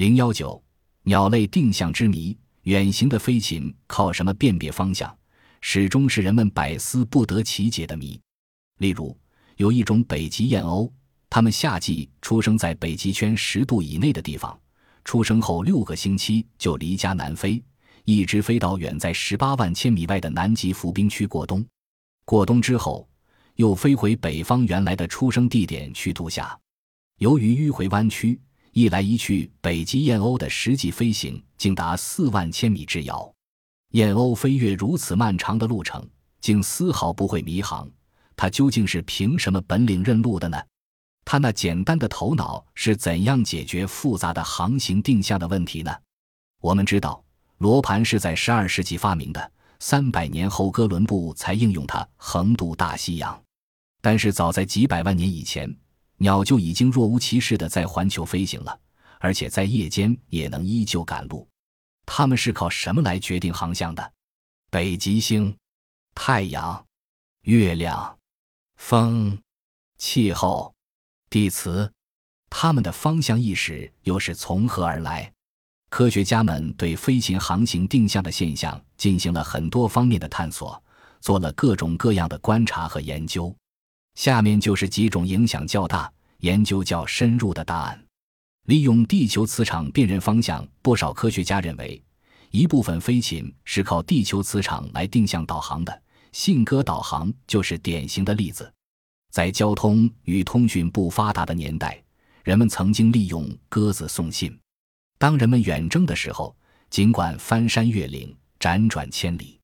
零幺九，鸟类定向之谜：远行的飞禽靠什么辨别方向？始终是人们百思不得其解的谜。例如，有一种北极燕鸥，它们夏季出生在北极圈十度以内的地方，出生后六个星期就离家南飞，一直飞到远在十八万千米外的南极浮冰区过冬。过冬之后，又飞回北方原来的出生地点去度夏。由于迂回弯曲，一来一去，北极燕鸥的实际飞行竟达四万千米之遥。燕鸥飞越如此漫长的路程，竟丝毫不会迷航，它究竟是凭什么本领认路的呢？它那简单的头脑是怎样解决复杂的航行定向的问题呢？我们知道，罗盘是在十二世纪发明的，三百年后哥伦布才应用它横渡大西洋。但是早在几百万年以前，鸟就已经若无其事地在环球飞行了，而且在夜间也能依旧赶路。它们是靠什么来决定航向的？北极星、太阳、月亮、风、气候、地磁，他们的方向意识又是从何而来？科学家们对飞行航行定向的现象进行了很多方面的探索，做了各种各样的观察和研究。下面就是几种影响较大、研究较深入的答案。利用地球磁场辨认方向，不少科学家认为，一部分飞禽是靠地球磁场来定向导航的。信鸽导航就是典型的例子。在交通与通讯不发达的年代，人们曾经利用鸽子送信。当人们远征的时候，尽管翻山越岭、辗转千里，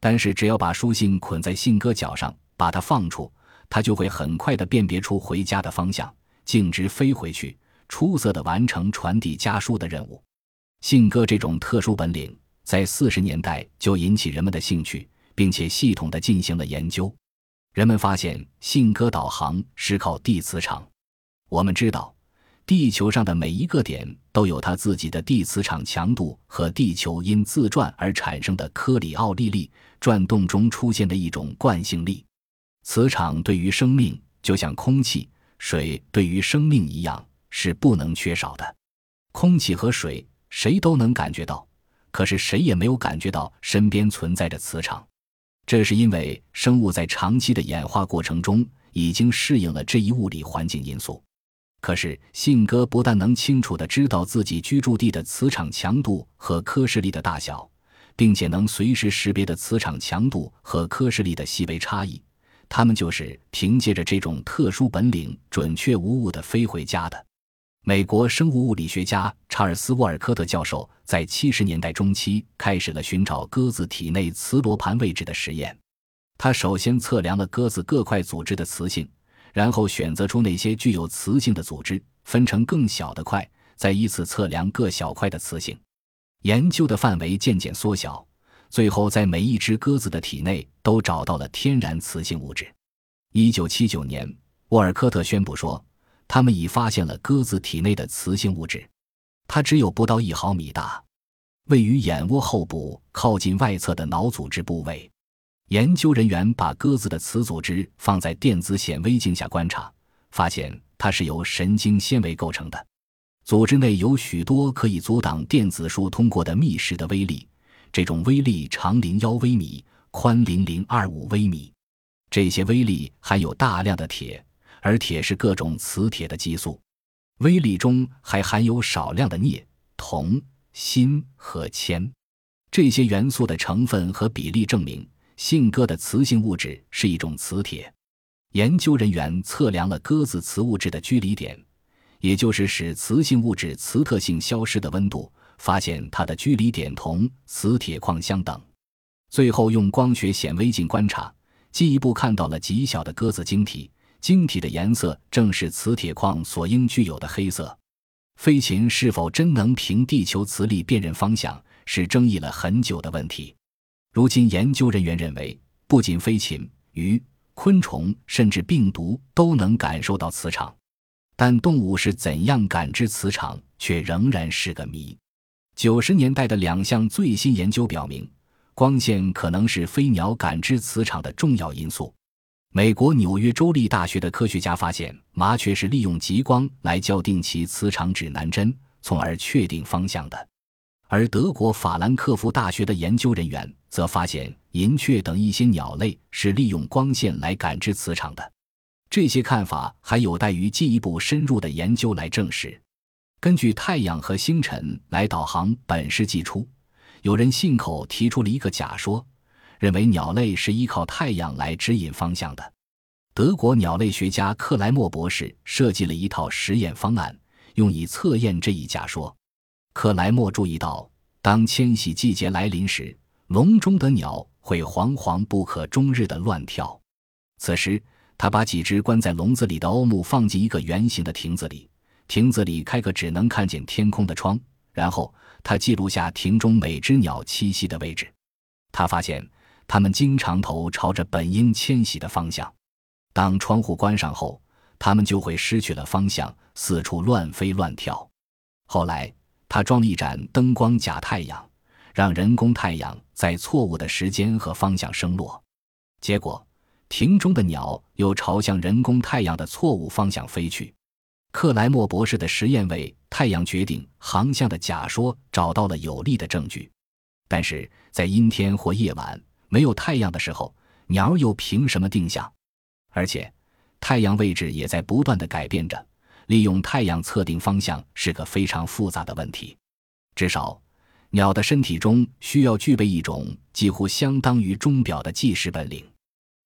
但是只要把书信捆在信鸽脚上，把它放出，它就会很快的辨别出回家的方向，径直飞回去。出色的完成传递家书的任务，信鸽这种特殊本领在四十年代就引起人们的兴趣，并且系统的进行了研究。人们发现信鸽导航是靠地磁场。我们知道，地球上的每一个点都有它自己的地磁场强度和地球因自转而产生的科里奥利力转动中出现的一种惯性力。磁场对于生命就像空气、水对于生命一样。是不能缺少的，空气和水谁都能感觉到，可是谁也没有感觉到身边存在着磁场。这是因为生物在长期的演化过程中已经适应了这一物理环境因素。可是信鸽不但能清楚地知道自己居住地的磁场强度和科氏力的大小，并且能随时识别的磁场强度和科氏力的细微差异，他们就是凭借着这种特殊本领，准确无误地飞回家的。美国生物物理学家查尔斯·沃尔科特教授在七十年代中期开始了寻找鸽子体内磁罗盘位置的实验。他首先测量了鸽子各块组织的磁性，然后选择出那些具有磁性的组织，分成更小的块，再依次测量各小块的磁性。研究的范围渐渐缩小，最后在每一只鸽子的体内都找到了天然磁性物质。一九七九年，沃尔科特宣布说。他们已发现了鸽子体内的磁性物质，它只有不到一毫米大，位于眼窝后部靠近外侧的脑组织部位。研究人员把鸽子的磁组织放在电子显微镜下观察，发现它是由神经纤维构成的，组织内有许多可以阻挡电子束通过的密实的微粒，这种微粒长零幺微米，宽零零二五微米，这些微粒含有大量的铁。而铁是各种磁铁的激素，微粒中还含有少量的镍、铜、锌和铅，这些元素的成分和比例证明信鸽的磁性物质是一种磁铁。研究人员测量了鸽子磁物质的居离点，也就是使磁性物质磁特性消失的温度，发现它的居离点同磁铁矿相等。最后用光学显微镜观察，进一步看到了极小的鸽子晶体。晶体的颜色正是磁铁矿所应具有的黑色。飞禽是否真能凭地球磁力辨认方向，是争议了很久的问题。如今，研究人员认为，不仅飞禽、鱼、昆虫，甚至病毒都能感受到磁场，但动物是怎样感知磁场，却仍然是个谜。九十年代的两项最新研究表明，光线可能是飞鸟感知磁场的重要因素。美国纽约州立大学的科学家发现，麻雀是利用极光来校定其磁场指南针，从而确定方向的。而德国法兰克福大学的研究人员则发现，银雀等一些鸟类是利用光线来感知磁场的。这些看法还有待于进一步深入的研究来证实。根据太阳和星辰来导航，本世纪初，有人信口提出了一个假说，认为鸟类是依靠太阳来指引方向的。德国鸟类学家克莱默博士设计了一套实验方案，用以测验这一假说。克莱默注意到，当迁徙季节来临时，笼中的鸟会惶惶不可终日的乱跳。此时，他把几只关在笼子里的欧木放进一个圆形的亭子里，亭子里开个只能看见天空的窗。然后他记录下亭中每只鸟栖息的位置。他发现，它们经常头朝着本应迁徙的方向。当窗户关上后，它们就会失去了方向，四处乱飞乱跳。后来，他装了一盏灯光假太阳，让人工太阳在错误的时间和方向升落。结果。亭中的鸟又朝向人工太阳的错误方向飞去。克莱默博士的实验为太阳决定航向的假说找到了有力的证据，但是在阴天或夜晚没有太阳的时候，鸟又凭什么定向？而且，太阳位置也在不断的改变着。利用太阳测定方向是个非常复杂的问题。至少，鸟的身体中需要具备一种几乎相当于钟表的计时本领。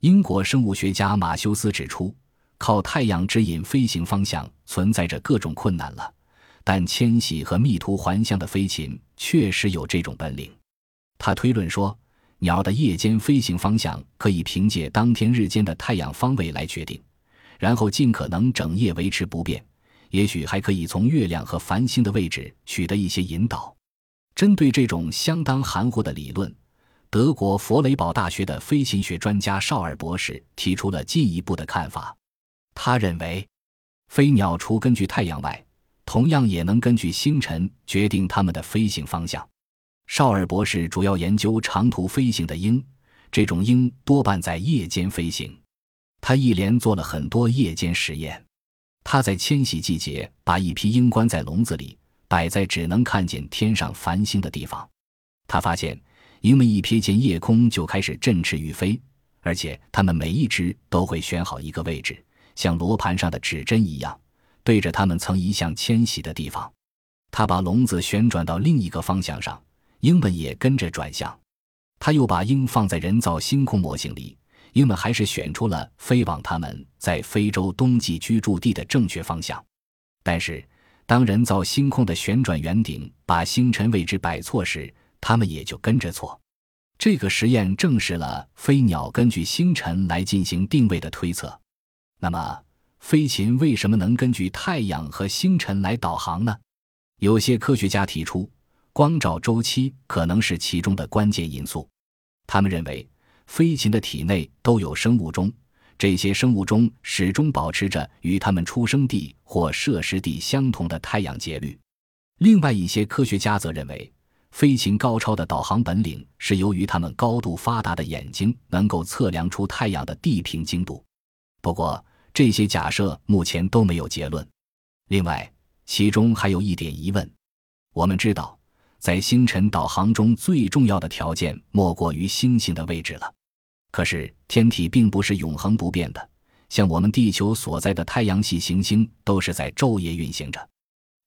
英国生物学家马修斯指出，靠太阳指引飞行方向存在着各种困难了，但迁徙和密途环相的飞禽确实有这种本领。他推论说，鸟的夜间飞行方向可以凭借当天日间的太阳方位来决定，然后尽可能整夜维持不变。也许还可以从月亮和繁星的位置取得一些引导。针对这种相当含糊的理论。德国弗雷堡大学的飞行学专家绍尔博士提出了进一步的看法。他认为，飞鸟除根据太阳外，同样也能根据星辰决定它们的飞行方向。绍尔博士主要研究长途飞行的鹰，这种鹰多半在夜间飞行。他一连做了很多夜间实验。他在迁徙季节把一批鹰关在笼子里，摆在只能看见天上繁星的地方。他发现。鹰们一瞥见夜空就开始振翅欲飞，而且它们每一只都会选好一个位置，像罗盘上的指针一样，对着它们曾一向迁徙的地方。他把笼子旋转到另一个方向上，鹰们也跟着转向。他又把鹰放在人造星空模型里，鹰们还是选出了飞往他们在非洲冬季居住地的正确方向。但是，当人造星空的旋转圆顶把星辰位置摆错时，他们也就跟着错。这个实验证实了飞鸟根据星辰来进行定位的推测。那么，飞禽为什么能根据太阳和星辰来导航呢？有些科学家提出，光照周期可能是其中的关键因素。他们认为，飞禽的体内都有生物钟，这些生物钟始终保持着与它们出生地或摄食地相同的太阳节律。另外一些科学家则认为。飞禽高超的导航本领是由于它们高度发达的眼睛能够测量出太阳的地平经度。不过，这些假设目前都没有结论。另外，其中还有一点疑问：我们知道，在星辰导航中最重要的条件莫过于星星的位置了。可是，天体并不是永恒不变的，像我们地球所在的太阳系行星都是在昼夜运行着。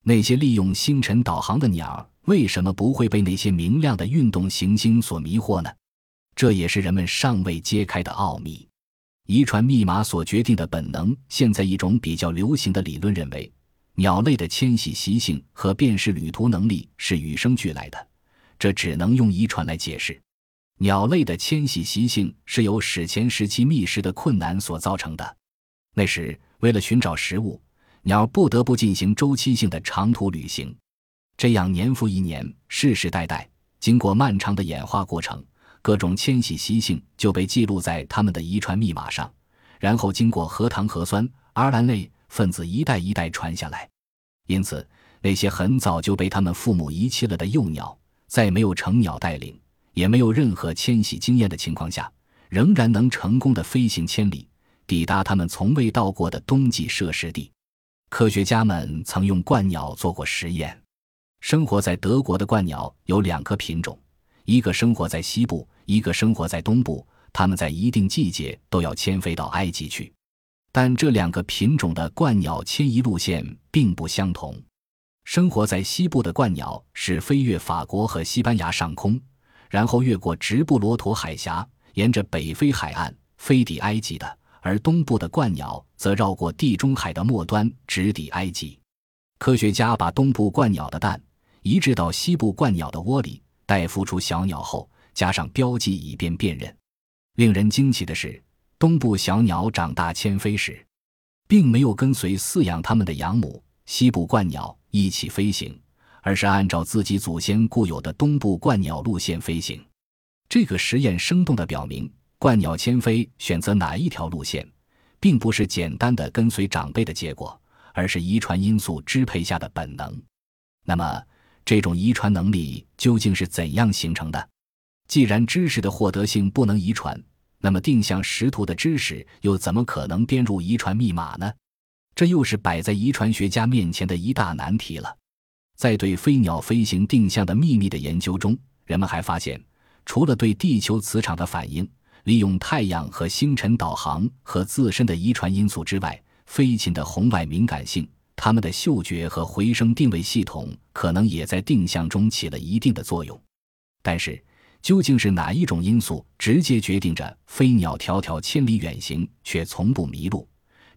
那些利用星辰导航的鸟。为什么不会被那些明亮的运动行星所迷惑呢？这也是人们尚未揭开的奥秘。遗传密码所决定的本能。现在一种比较流行的理论认为，鸟类的迁徙习性和辨识旅途能力是与生俱来的，这只能用遗传来解释。鸟类的迁徙习性是由史前时期觅食的困难所造成的。那时，为了寻找食物，鸟不得不进行周期性的长途旅行。这样年复一年，世世代代，经过漫长的演化过程，各种迁徙习性就被记录在他们的遗传密码上，然后经过核糖核酸、RNA 类分子一代一代传下来。因此，那些很早就被他们父母遗弃了的幼鸟，在没有成鸟带领，也没有任何迁徙经验的情况下，仍然能成功的飞行千里，抵达他们从未到过的冬季摄食地。科学家们曾用鹳鸟做过实验。生活在德国的鹳鸟有两个品种，一个生活在西部，一个生活在东部。它们在一定季节都要迁飞到埃及去，但这两个品种的鹳鸟迁移路线并不相同。生活在西部的鹳鸟是飞越法国和西班牙上空，然后越过直布罗陀海峡，沿着北非海岸飞抵埃及的；而东部的鹳鸟则绕过地中海的末端，直抵埃及。科学家把东部鹳鸟的蛋移植到西部鹳鸟的窝里，待孵出小鸟后，加上标记以便辨认。令人惊奇的是，东部小鸟长大迁飞时，并没有跟随饲养它们的养母西部鹳鸟一起飞行，而是按照自己祖先固有的东部鹳鸟路线飞行。这个实验生动地表明，鹳鸟迁飞选择哪一条路线，并不是简单的跟随长辈的结果，而是遗传因素支配下的本能。那么，这种遗传能力究竟是怎样形成的？既然知识的获得性不能遗传，那么定向识图的知识又怎么可能编入遗传密码呢？这又是摆在遗传学家面前的一大难题了。在对飞鸟飞行定向的秘密的研究中，人们还发现，除了对地球磁场的反应、利用太阳和星辰导航和自身的遗传因素之外，飞禽的红外敏感性、它们的嗅觉和回声定位系统可能也在定向中起了一定的作用。但是，究竟是哪一种因素直接决定着飞鸟迢迢千里远行却从不迷路？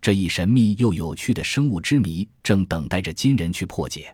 这一神秘又有趣的生物之谜正等待着今人去破解。